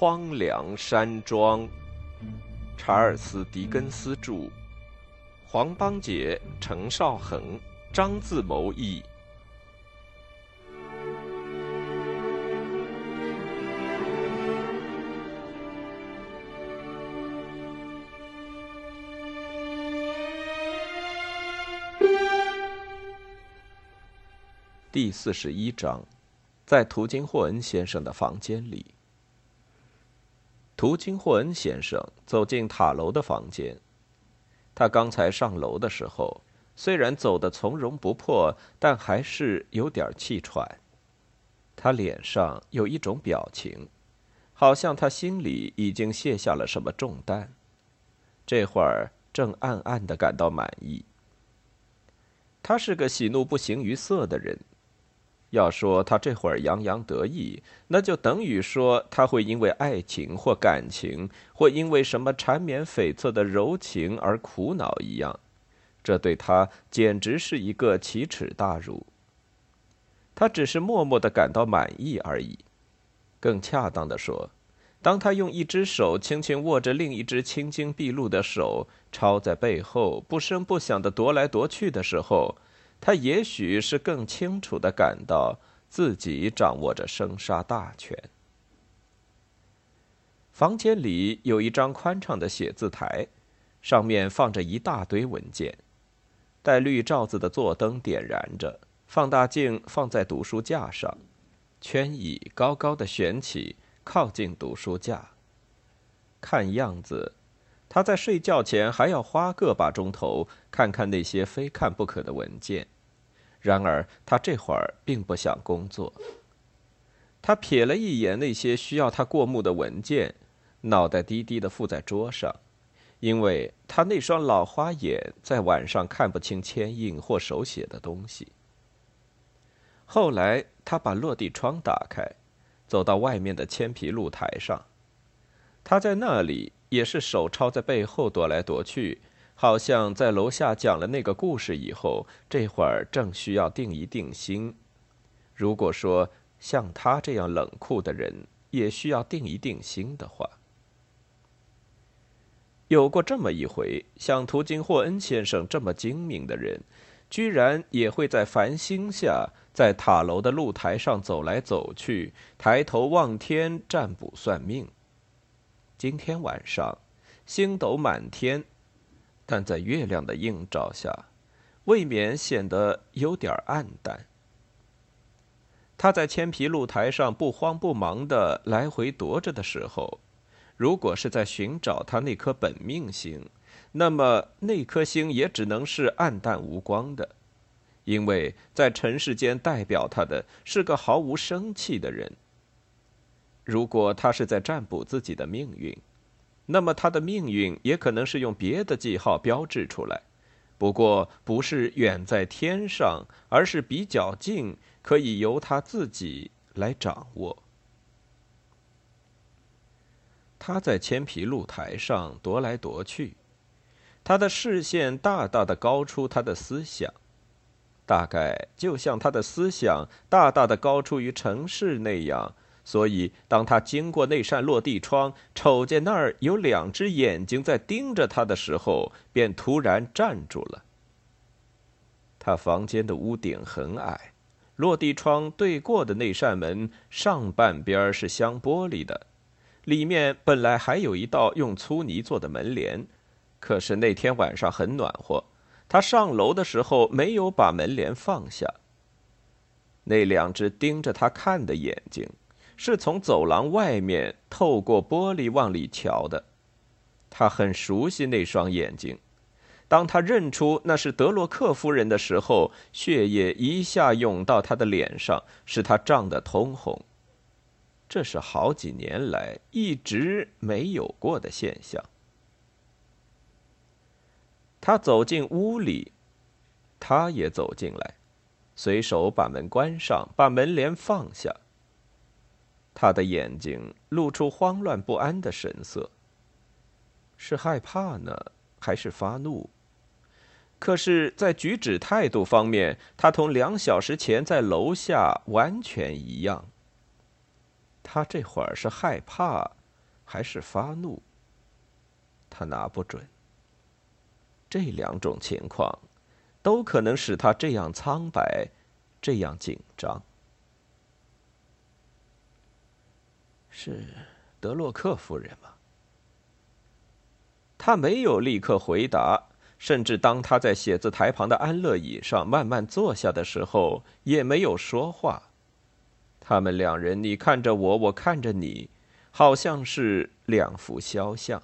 荒凉山庄，查尔斯·狄更斯著，黄邦杰、程少恒、张自谋译。第四十一章，在图金霍恩先生的房间里。图金霍恩先生走进塔楼的房间。他刚才上楼的时候，虽然走得从容不迫，但还是有点气喘。他脸上有一种表情，好像他心里已经卸下了什么重担，这会儿正暗暗的感到满意。他是个喜怒不形于色的人。要说他这会儿洋洋得意，那就等于说他会因为爱情或感情，或因为什么缠绵悱恻的柔情而苦恼一样，这对他简直是一个奇耻大辱。他只是默默的感到满意而已。更恰当的说，当他用一只手轻轻握着另一只青筋毕露的手，抄在背后不声不响的踱来踱去的时候。他也许是更清楚的感到自己掌握着生杀大权。房间里有一张宽敞的写字台，上面放着一大堆文件，带绿罩子的座灯点燃着，放大镜放在读书架上，圈椅高高的悬起，靠近读书架。看样子，他在睡觉前还要花个把钟头看看那些非看不可的文件。然而，他这会儿并不想工作。他瞥了一眼那些需要他过目的文件，脑袋低低的附在桌上，因为他那双老花眼在晚上看不清铅印或手写的东西。后来，他把落地窗打开，走到外面的铅皮露台上。他在那里也是手抄在背后踱来踱去。好像在楼下讲了那个故事以后，这会儿正需要定一定心。如果说像他这样冷酷的人也需要定一定心的话，有过这么一回，像图金霍恩先生这么精明的人，居然也会在繁星下，在塔楼的露台上走来走去，抬头望天占卜算命。今天晚上，星斗满天。但在月亮的映照下，未免显得有点暗淡。他在铅皮露台上不慌不忙的来回踱着的时候，如果是在寻找他那颗本命星，那么那颗星也只能是暗淡无光的，因为在尘世间代表他的是个毫无生气的人。如果他是在占卜自己的命运。那么他的命运也可能是用别的记号标志出来，不过不是远在天上，而是比较近，可以由他自己来掌握。他在铅皮露台上踱来踱去，他的视线大大的高出他的思想，大概就像他的思想大大的高出于城市那样。所以，当他经过那扇落地窗，瞅见那儿有两只眼睛在盯着他的时候，便突然站住了。他房间的屋顶很矮，落地窗对过的那扇门上半边是镶玻璃的，里面本来还有一道用粗泥做的门帘，可是那天晚上很暖和，他上楼的时候没有把门帘放下。那两只盯着他看的眼睛。是从走廊外面透过玻璃往里瞧的，他很熟悉那双眼睛。当他认出那是德洛克夫人的时候，血液一下涌到他的脸上，使他涨得通红。这是好几年来一直没有过的现象。他走进屋里，他也走进来，随手把门关上，把门帘放下。他的眼睛露出慌乱不安的神色。是害怕呢，还是发怒？可是，在举止态度方面，他同两小时前在楼下完全一样。他这会儿是害怕，还是发怒？他拿不准。这两种情况，都可能使他这样苍白，这样紧张。是德洛克夫人吗？他没有立刻回答，甚至当他在写字台旁的安乐椅上慢慢坐下的时候，也没有说话。他们两人，你看着我，我看着你，好像是两幅肖像。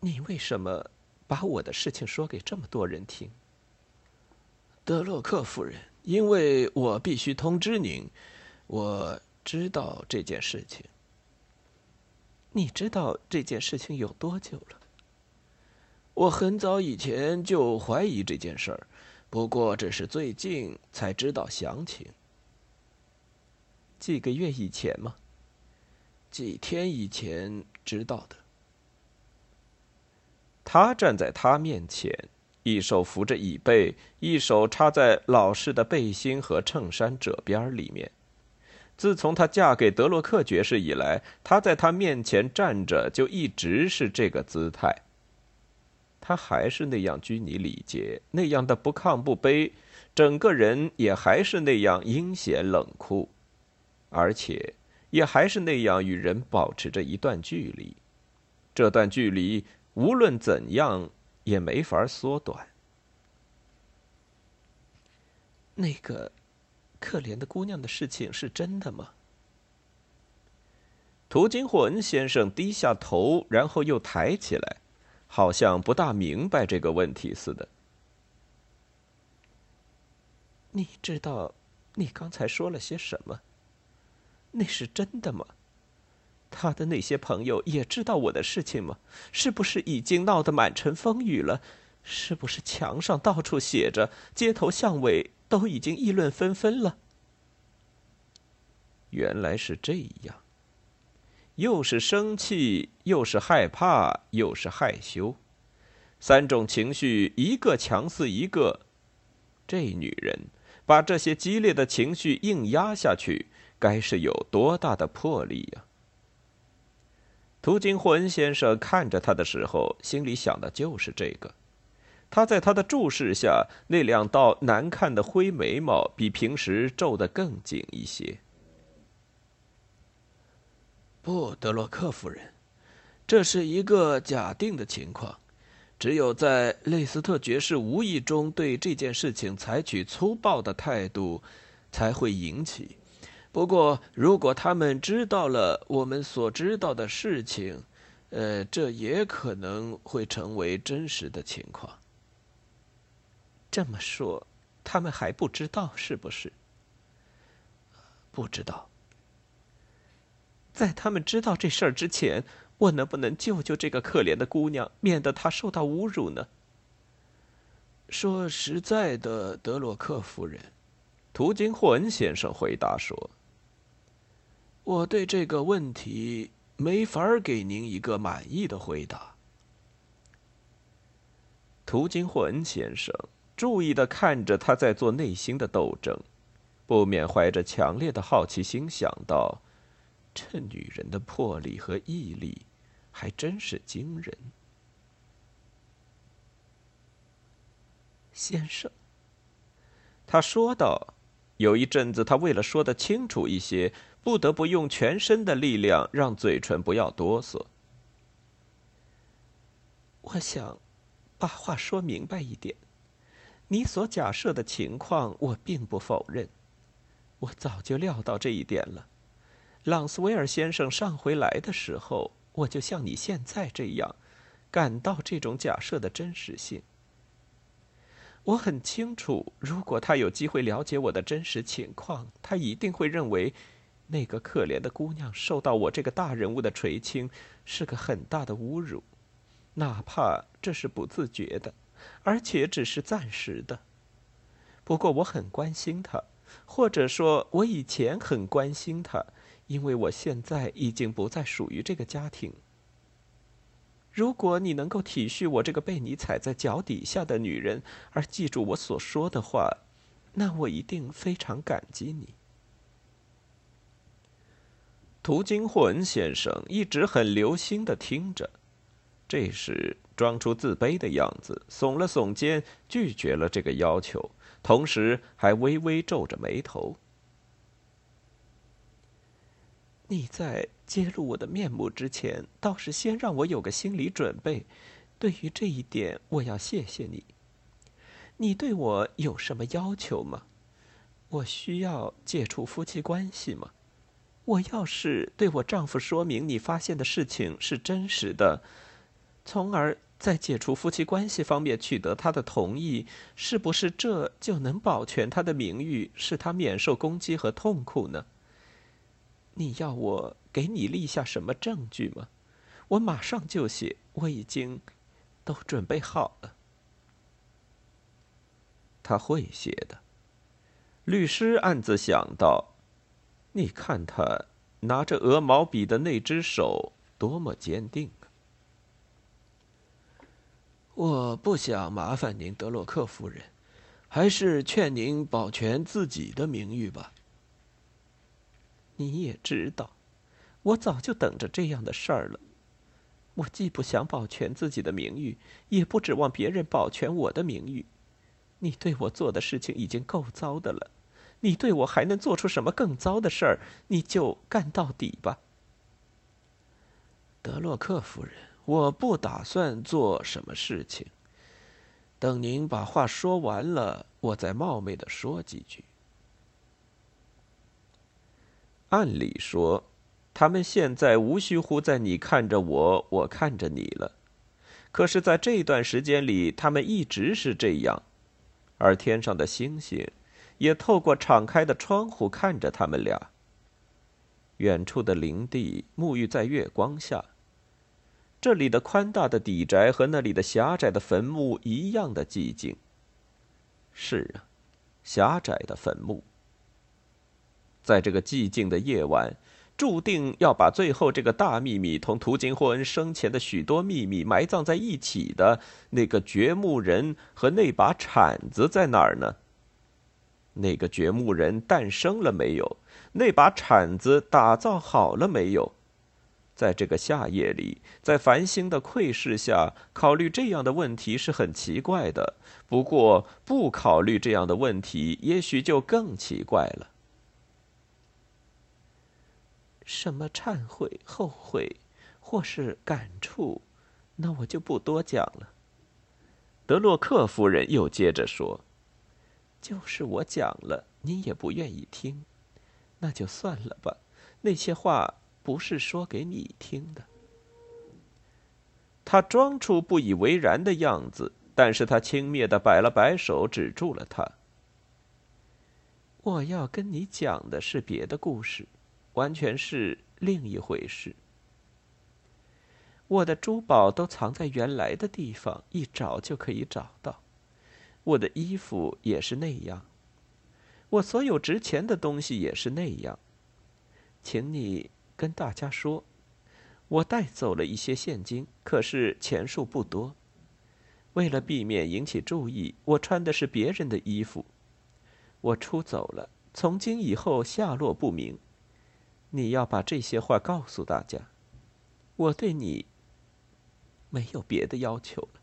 你为什么把我的事情说给这么多人听？德洛克夫人，因为我必须通知您，我知道这件事情。你知道这件事情有多久了？我很早以前就怀疑这件事儿，不过只是最近才知道详情。几个月以前吗？几天以前知道的。他站在他面前，一手扶着椅背，一手插在老式的背心和衬衫褶边里面。自从她嫁给德洛克爵士以来，她在他面前站着就一直是这个姿态。她还是那样拘泥礼节，那样的不亢不卑，整个人也还是那样阴险冷酷，而且也还是那样与人保持着一段距离。这段距离。无论怎样也没法缩短。那个可怜的姑娘的事情是真的吗？图金霍恩先生低下头，然后又抬起来，好像不大明白这个问题似的。你知道你刚才说了些什么？那是真的吗？他的那些朋友也知道我的事情吗？是不是已经闹得满城风雨了？是不是墙上到处写着，街头巷尾都已经议论纷纷了？原来是这样，又是生气，又是害怕，又是害羞，三种情绪一个强似一个。这女人把这些激烈的情绪硬压下去，该是有多大的魄力呀！图金霍恩先生看着他的时候，心里想的就是这个。他在他的注视下，那两道难看的灰眉毛比平时皱得更紧一些。不，德洛克夫人，这是一个假定的情况。只有在类斯特爵士无意中对这件事情采取粗暴的态度，才会引起。不过，如果他们知道了我们所知道的事情，呃，这也可能会成为真实的情况。这么说，他们还不知道是不是？不知道。在他们知道这事儿之前，我能不能救救这个可怜的姑娘，免得她受到侮辱呢？说实在的，德洛克夫人，图金霍恩先生回答说。我对这个问题没法给您一个满意的回答。图金霍恩先生注意的看着他在做内心的斗争，不免怀着强烈的好奇心想到：这女人的魄力和毅力还真是惊人。先生，他说道。有一阵子，他为了说的清楚一些。不得不用全身的力量让嘴唇不要哆嗦。我想把话说明白一点。你所假设的情况，我并不否认。我早就料到这一点了。朗斯威尔先生上回来的时候，我就像你现在这样，感到这种假设的真实性。我很清楚，如果他有机会了解我的真实情况，他一定会认为。那个可怜的姑娘受到我这个大人物的垂青，是个很大的侮辱，哪怕这是不自觉的，而且只是暂时的。不过我很关心她，或者说，我以前很关心她，因为我现在已经不再属于这个家庭。如果你能够体恤我这个被你踩在脚底下的女人，而记住我所说的话，那我一定非常感激你。图金霍恩先生一直很留心的听着，这时装出自卑的样子，耸了耸肩，拒绝了这个要求，同时还微微皱着眉头。你在揭露我的面目之前，倒是先让我有个心理准备。对于这一点，我要谢谢你。你对我有什么要求吗？我需要解除夫妻关系吗？我要是对我丈夫说明你发现的事情是真实的，从而在解除夫妻关系方面取得他的同意，是不是这就能保全他的名誉，使他免受攻击和痛苦呢？你要我给你立下什么证据吗？我马上就写，我已经都准备好了。他会写的，律师暗自想到。你看他拿着鹅毛笔的那只手多么坚定！我不想麻烦您，德洛克夫人，还是劝您保全自己的名誉吧。你也知道，我早就等着这样的事儿了。我既不想保全自己的名誉，也不指望别人保全我的名誉。你对我做的事情已经够糟的了。你对我还能做出什么更糟的事儿？你就干到底吧，德洛克夫人。我不打算做什么事情。等您把话说完了，我再冒昧的说几句。按理说，他们现在无需乎在你看着我，我看着你了。可是，在这段时间里，他们一直是这样，而天上的星星。也透过敞开的窗户看着他们俩。远处的林地沐浴在月光下。这里的宽大的底宅和那里的狭窄的坟墓一样的寂静。是啊，狭窄的坟墓。在这个寂静的夜晚，注定要把最后这个大秘密同图金霍恩生前的许多秘密埋葬在一起的那个掘墓人和那把铲子在哪儿呢？那个掘墓人诞生了没有？那把铲子打造好了没有？在这个夏夜里，在繁星的窥视下，考虑这样的问题是很奇怪的。不过，不考虑这样的问题，也许就更奇怪了。什么忏悔、后悔，或是感触，那我就不多讲了。德洛克夫人又接着说。就是我讲了，你也不愿意听，那就算了吧。那些话不是说给你听的。他装出不以为然的样子，但是他轻蔑的摆了摆手，止住了他。我要跟你讲的是别的故事，完全是另一回事。我的珠宝都藏在原来的地方，一找就可以找到。我的衣服也是那样，我所有值钱的东西也是那样，请你跟大家说，我带走了一些现金，可是钱数不多。为了避免引起注意，我穿的是别人的衣服。我出走了，从今以后下落不明。你要把这些话告诉大家。我对你没有别的要求了。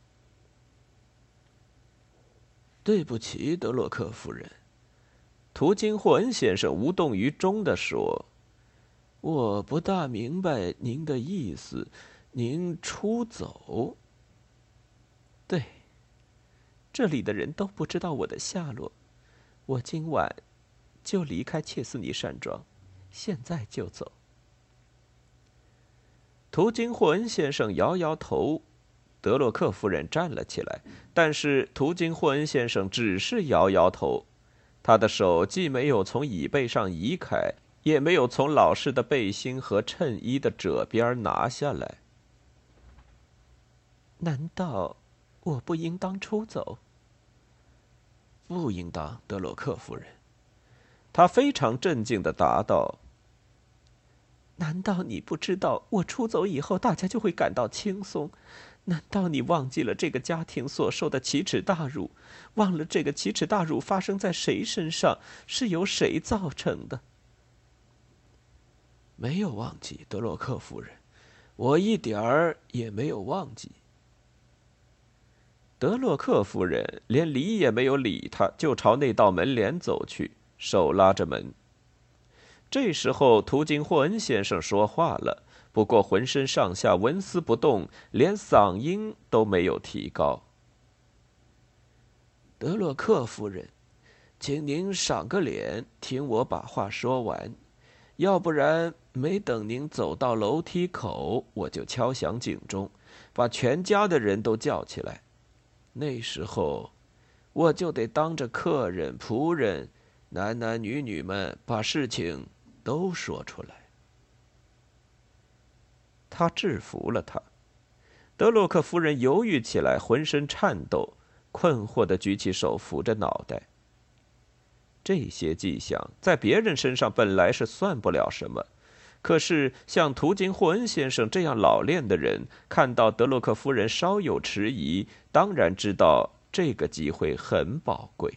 对不起，德洛克夫人。途经霍恩先生无动于衷的说：“我不大明白您的意思。您出走？对，这里的人都不知道我的下落。我今晚就离开切斯尼山庄，现在就走。”图金霍恩先生摇摇头。德洛克夫人站了起来，但是图金霍恩先生只是摇摇头，他的手既没有从椅背上移开，也没有从老式的背心和衬衣的褶边拿下来。难道我不应当出走？不应当，德洛克夫人。他非常镇静的答道：“难道你不知道，我出走以后，大家就会感到轻松？”难道你忘记了这个家庭所受的奇耻大辱？忘了这个奇耻大辱发生在谁身上，是由谁造成的？没有忘记，德洛克夫人，我一点儿也没有忘记。德洛克夫人连理也没有理他，就朝那道门帘走去，手拉着门。这时候，途经霍恩先生说话了，不过浑身上下纹丝不动，连嗓音都没有提高。德洛克夫人，请您赏个脸，听我把话说完，要不然没等您走到楼梯口，我就敲响警钟，把全家的人都叫起来。那时候，我就得当着客人、仆人、男男女女们把事情。都说出来。他制服了他。德洛克夫人犹豫起来，浑身颤抖，困惑的举起手扶着脑袋。这些迹象在别人身上本来是算不了什么，可是像图金霍恩先生这样老练的人，看到德洛克夫人稍有迟疑，当然知道这个机会很宝贵。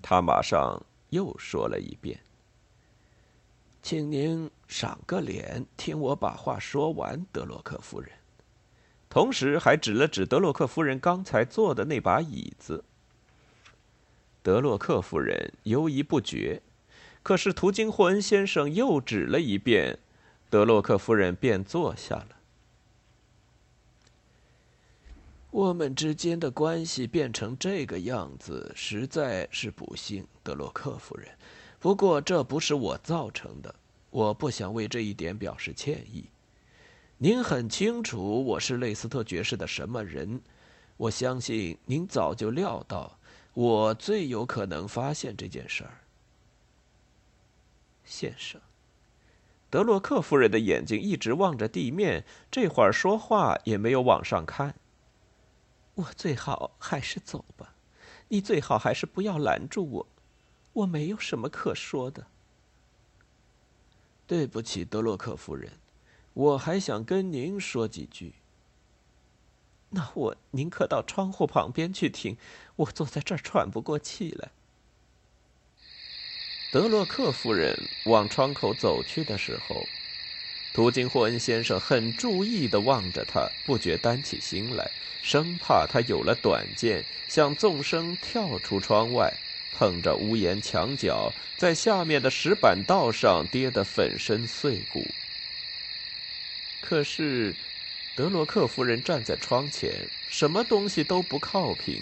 他马上又说了一遍。请您赏个脸，听我把话说完，德洛克夫人。同时还指了指德洛克夫人刚才坐的那把椅子。德洛克夫人犹疑不决，可是途经霍恩先生又指了一遍，德洛克夫人便坐下了。我们之间的关系变成这个样子，实在是不幸，德洛克夫人。不过这不是我造成的，我不想为这一点表示歉意。您很清楚我是雷斯特爵士的什么人，我相信您早就料到我最有可能发现这件事儿。先生，德洛克夫人的眼睛一直望着地面，这会儿说话也没有往上看。我最好还是走吧，你最好还是不要拦住我。我没有什么可说的。对不起，德洛克夫人，我还想跟您说几句。那我宁可到窗户旁边去听，我坐在这儿喘不过气来。德洛克夫人往窗口走去的时候，途经霍恩先生很注意的望着他，不觉担起心来，生怕他有了短见，想纵身跳出窗外。碰着屋檐墙角，在下面的石板道上跌得粉身碎骨。可是，德洛克夫人站在窗前，什么东西都不靠平，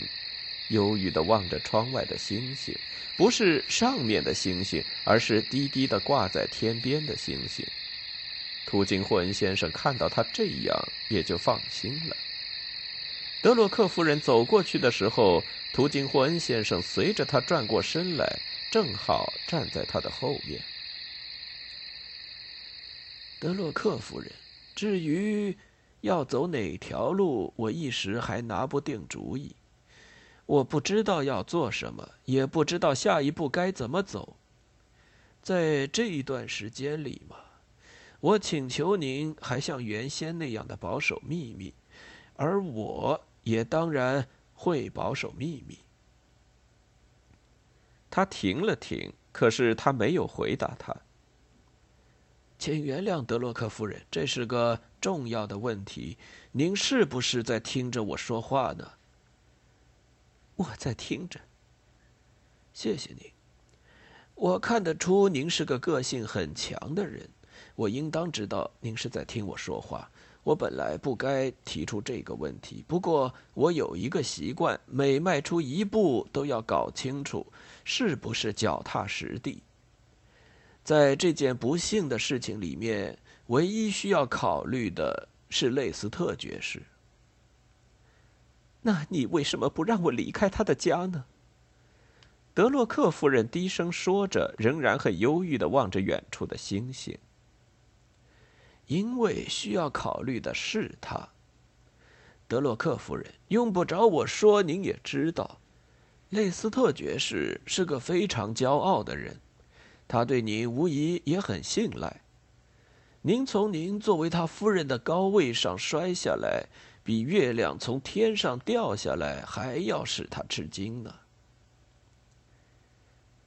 忧郁的望着窗外的星星，不是上面的星星，而是低低的挂在天边的星星。途经霍恩先生看到他这样，也就放心了。德洛克夫人走过去的时候。途经霍恩先生随着他转过身来，正好站在他的后面。德洛克夫人，至于要走哪条路，我一时还拿不定主意。我不知道要做什么，也不知道下一步该怎么走。在这一段时间里嘛，我请求您还像原先那样的保守秘密，而我也当然。会保守秘密。他停了停，可是他没有回答他。请原谅德洛克夫人，这是个重要的问题。您是不是在听着我说话呢？我在听着。谢谢您。我看得出您是个个性很强的人，我应当知道您是在听我说话。我本来不该提出这个问题，不过我有一个习惯，每迈出一步都要搞清楚是不是脚踏实地。在这件不幸的事情里面，唯一需要考虑的是类斯特爵士。那你为什么不让我离开他的家呢？德洛克夫人低声说着，仍然很忧郁的望着远处的星星。因为需要考虑的是他，德洛克夫人用不着我说，您也知道，雷斯特爵士是个非常骄傲的人，他对您无疑也很信赖。您从您作为他夫人的高位上摔下来，比月亮从天上掉下来还要使他吃惊呢。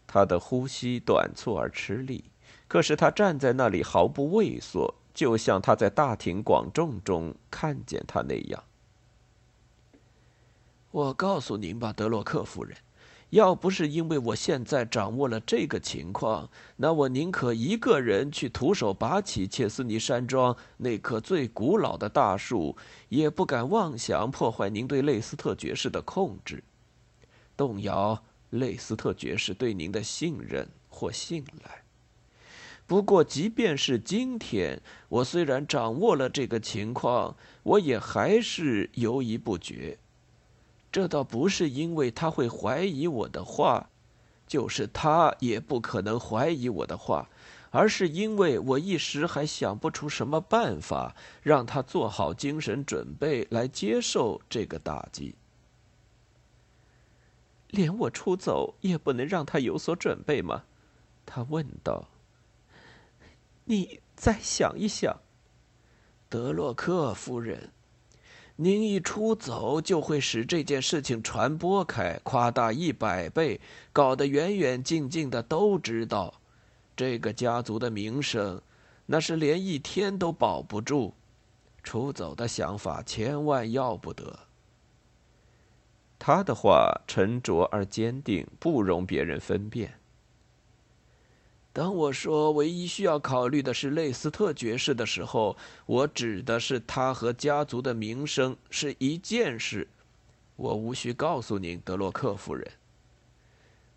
他的呼吸短促而吃力。可是他站在那里毫不畏缩，就像他在大庭广众中看见他那样。我告诉您吧，德洛克夫人，要不是因为我现在掌握了这个情况，那我宁可一个人去徒手拔起切斯尼山庄那棵最古老的大树，也不敢妄想破坏您对类斯特爵士的控制，动摇类斯特爵士对您的信任或信赖。不过，即便是今天，我虽然掌握了这个情况，我也还是犹疑不决。这倒不是因为他会怀疑我的话，就是他也不可能怀疑我的话，而是因为我一时还想不出什么办法让他做好精神准备来接受这个打击。连我出走也不能让他有所准备吗？他问道。你再想一想，德洛克夫人。您一出走，就会使这件事情传播开，夸大一百倍，搞得远远近近的都知道。这个家族的名声，那是连一天都保不住。出走的想法千万要不得。他的话沉着而坚定，不容别人分辨。当我说唯一需要考虑的是类斯特爵士的时候，我指的是他和家族的名声是一件事。我无需告诉您，德洛克夫人。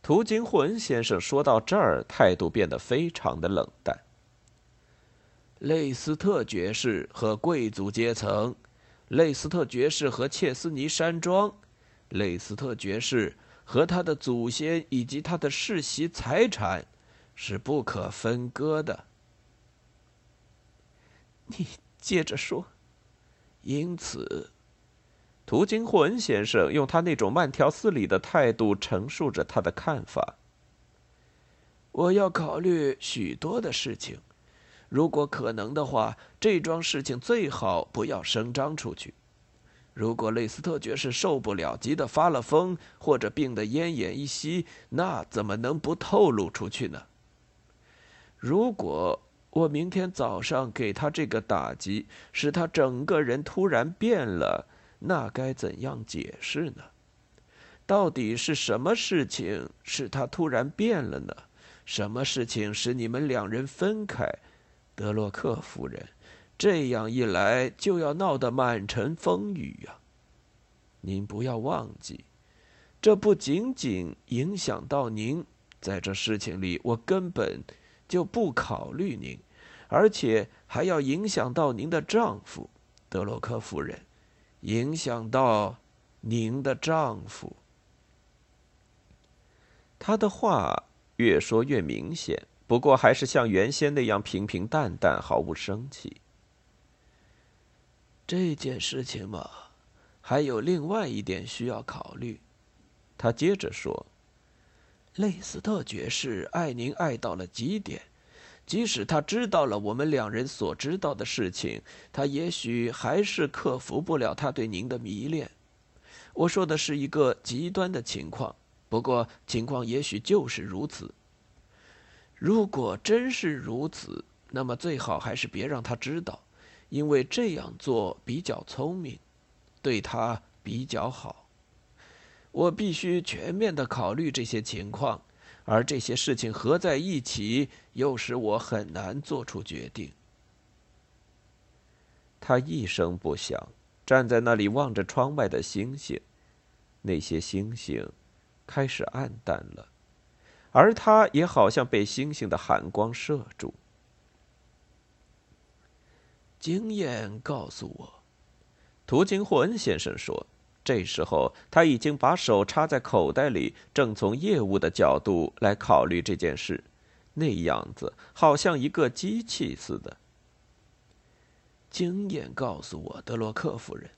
图金魂先生说到这儿，态度变得非常的冷淡。类斯特爵士和贵族阶层，类斯特爵士和切斯尼山庄，类斯特爵士和他的祖先以及他的世袭财产。是不可分割的。你接着说。因此，涂金霍恩先生用他那种慢条斯理的态度陈述着他的看法。我要考虑许多的事情，如果可能的话，这桩事情最好不要声张出去。如果雷斯特爵士受不了，急得发了疯，或者病得奄奄一息，那怎么能不透露出去呢？如果我明天早上给他这个打击，使他整个人突然变了，那该怎样解释呢？到底是什么事情使他突然变了呢？什么事情使你们两人分开，德洛克夫人？这样一来就要闹得满城风雨呀！您不要忘记，这不仅仅影响到您，在这事情里，我根本。就不考虑您，而且还要影响到您的丈夫，德洛克夫人，影响到您的丈夫。他的话越说越明显，不过还是像原先那样平平淡淡，毫无生气。这件事情嘛，还有另外一点需要考虑。他接着说。类斯特爵士爱您爱到了极点，即使他知道了我们两人所知道的事情，他也许还是克服不了他对您的迷恋。我说的是一个极端的情况，不过情况也许就是如此。如果真是如此，那么最好还是别让他知道，因为这样做比较聪明，对他比较好。我必须全面的考虑这些情况，而这些事情合在一起，又使我很难做出决定。他一声不响，站在那里望着窗外的星星，那些星星开始暗淡了，而他也好像被星星的寒光射住。经验告诉我，涂金霍恩先生说。这时候，他已经把手插在口袋里，正从业务的角度来考虑这件事，那样子好像一个机器似的。经验告诉我，德洛克夫人，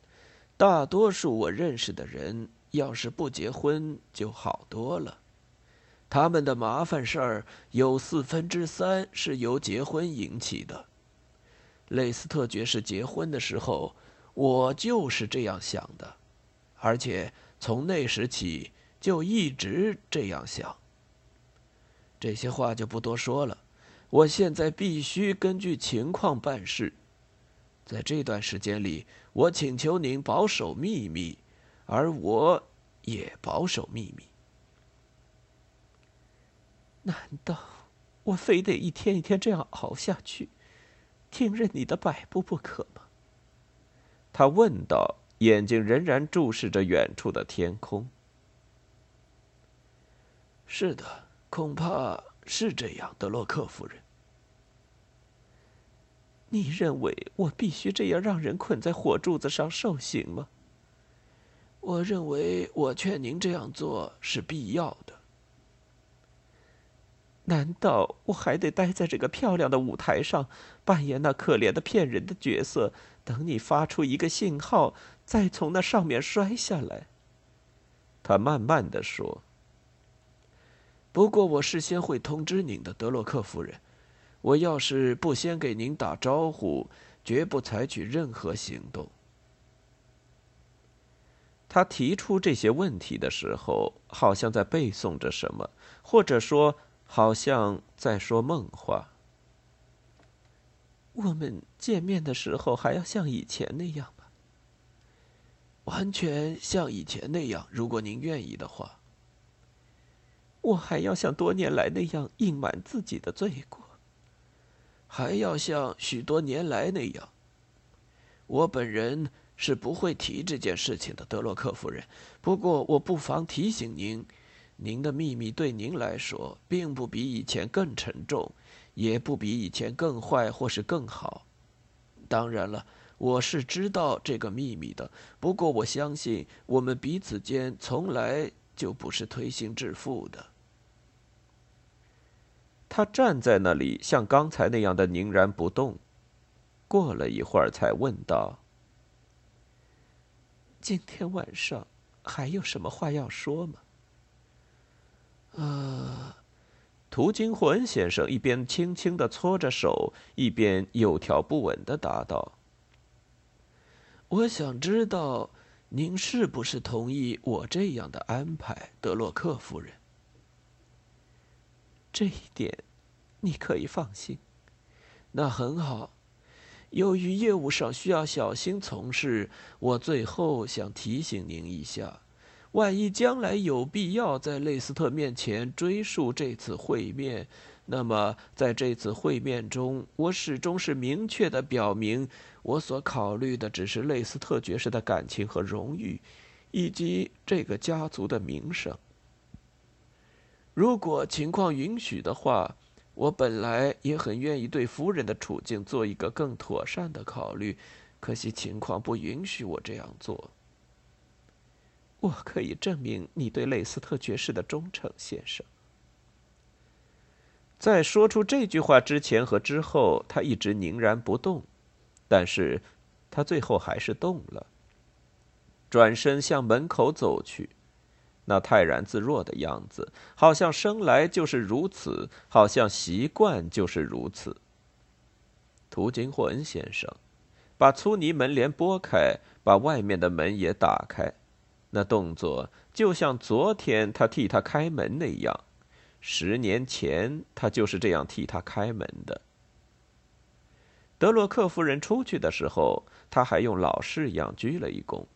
大多数我认识的人，要是不结婚就好多了。他们的麻烦事儿有四分之三是由结婚引起的。雷斯特爵士结婚的时候，我就是这样想的。而且从那时起就一直这样想。这些话就不多说了。我现在必须根据情况办事。在这段时间里，我请求您保守秘密，而我也保守秘密。难道我非得一天一天这样熬下去，听任你的摆布不可吗？他问道，眼睛仍然注视着远处的天空。是的，恐怕是这样，德洛克夫人。你认为我必须这样让人捆在火柱子上受刑吗？我认为我劝您这样做是必要的。难道我还得待在这个漂亮的舞台上，扮演那可怜的骗人的角色，等你发出一个信号，再从那上面摔下来？他慢慢的说。不过，我事先会通知您的，德洛克夫人。我要是不先给您打招呼，绝不采取任何行动。他提出这些问题的时候，好像在背诵着什么，或者说，好像在说梦话。我们见面的时候还要像以前那样吗？完全像以前那样，如果您愿意的话。我还要像多年来那样隐瞒自己的罪过，还要像许多年来那样。我本人是不会提这件事情的，德洛克夫人。不过我不妨提醒您，您的秘密对您来说并不比以前更沉重，也不比以前更坏或是更好。当然了，我是知道这个秘密的。不过我相信，我们彼此间从来就不是推心置腹的。他站在那里，像刚才那样的凝然不动。过了一会儿，才问道：“今天晚上还有什么话要说吗？”呃，涂金魂先生一边轻轻的搓着手，一边有条不紊的答道：“我想知道，您是不是同意我这样的安排，德洛克夫人？”这一点，你可以放心。那很好。由于业务上需要小心从事，我最后想提醒您一下：万一将来有必要在类斯特面前追溯这次会面，那么在这次会面中，我始终是明确的表明，我所考虑的只是类斯特爵士的感情和荣誉，以及这个家族的名声。如果情况允许的话，我本来也很愿意对夫人的处境做一个更妥善的考虑，可惜情况不允许我这样做。我可以证明你对雷斯特爵士的忠诚，先生。在说出这句话之前和之后，他一直凝然不动，但是，他最后还是动了，转身向门口走去。那泰然自若的样子，好像生来就是如此，好像习惯就是如此。涂金霍恩先生把粗泥门帘拨开，把外面的门也打开，那动作就像昨天他替他开门那样，十年前他就是这样替他开门的。德洛克夫人出去的时候，他还用老式样鞠了一躬。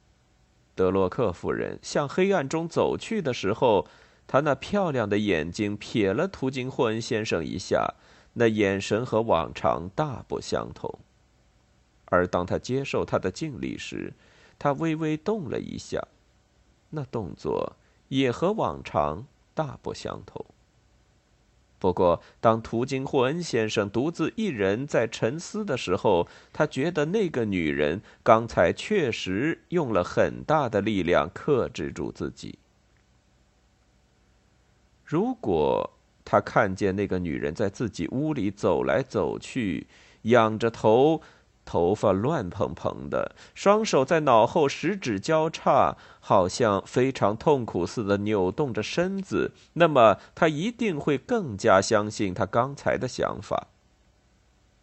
德洛克夫人向黑暗中走去的时候，她那漂亮的眼睛瞥了图金霍恩先生一下，那眼神和往常大不相同。而当他接受他的敬礼时，他微微动了一下，那动作也和往常大不相同。不过，当途经霍恩先生独自一人在沉思的时候，他觉得那个女人刚才确实用了很大的力量克制住自己。如果他看见那个女人在自己屋里走来走去，仰着头。头发乱蓬蓬的，双手在脑后十指交叉，好像非常痛苦似的扭动着身子。那么，他一定会更加相信他刚才的想法。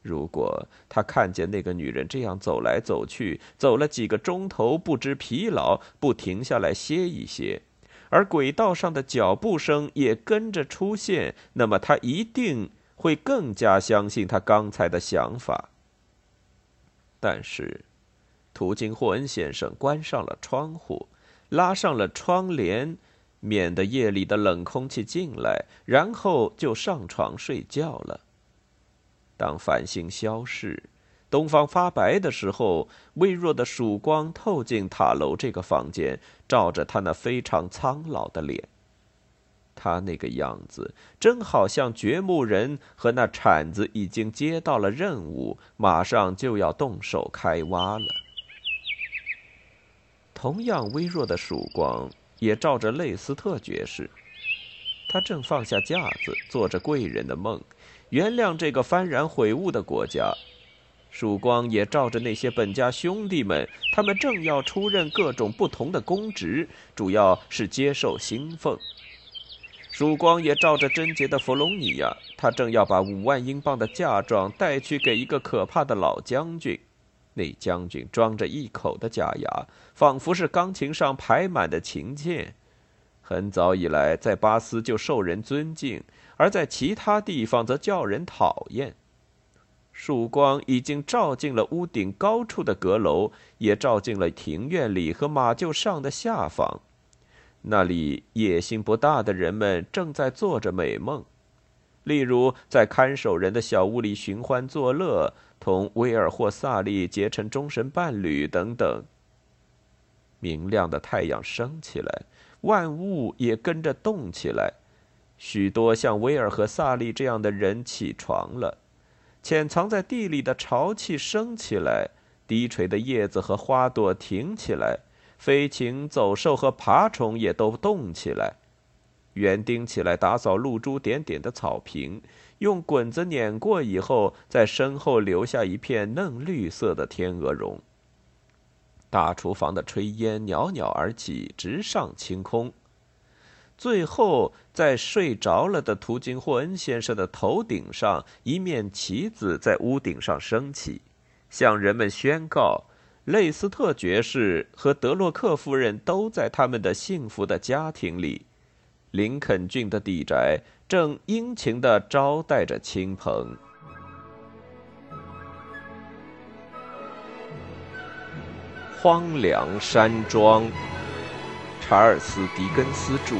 如果他看见那个女人这样走来走去，走了几个钟头不知疲劳，不停下来歇一歇，而轨道上的脚步声也跟着出现，那么他一定。会更加相信他刚才的想法。但是，途经霍恩先生关上了窗户，拉上了窗帘，免得夜里的冷空气进来，然后就上床睡觉了。当繁星消逝。东方发白的时候，微弱的曙光透进塔楼这个房间，照着他那非常苍老的脸。他那个样子，真好像掘墓人和那铲子已经接到了任务，马上就要动手开挖了。同样微弱的曙光也照着类斯特爵士，他正放下架子，做着贵人的梦，原谅这个幡然悔悟的国家。曙光也照着那些本家兄弟们，他们正要出任各种不同的公职，主要是接受薪俸。曙光也照着贞洁的弗隆尼亚，他正要把五万英镑的嫁妆带去给一个可怕的老将军。那将军装着一口的假牙，仿佛是钢琴上排满的琴键。很早以来，在巴斯就受人尊敬，而在其他地方则叫人讨厌。曙光已经照进了屋顶高处的阁楼，也照进了庭院里和马厩上的下方。那里野心不大的人们正在做着美梦，例如在看守人的小屋里寻欢作乐，同威尔或萨利结成终身伴侣等等。明亮的太阳升起来，万物也跟着动起来。许多像威尔和萨利这样的人起床了。潜藏在地里的潮气升起来，低垂的叶子和花朵挺起来，飞禽走兽和爬虫也都动起来。园丁起来打扫露珠点点的草坪，用滚子碾过以后，在身后留下一片嫩绿色的天鹅绒。大厨房的炊烟袅袅而起，直上青空。最后，在睡着了的途经霍恩先生的头顶上，一面旗子在屋顶上升起，向人们宣告：类斯特爵士和德洛克夫人都在他们的幸福的家庭里。林肯郡的地宅正殷勤地招待着亲朋。荒凉山庄。查尔斯·狄更斯著。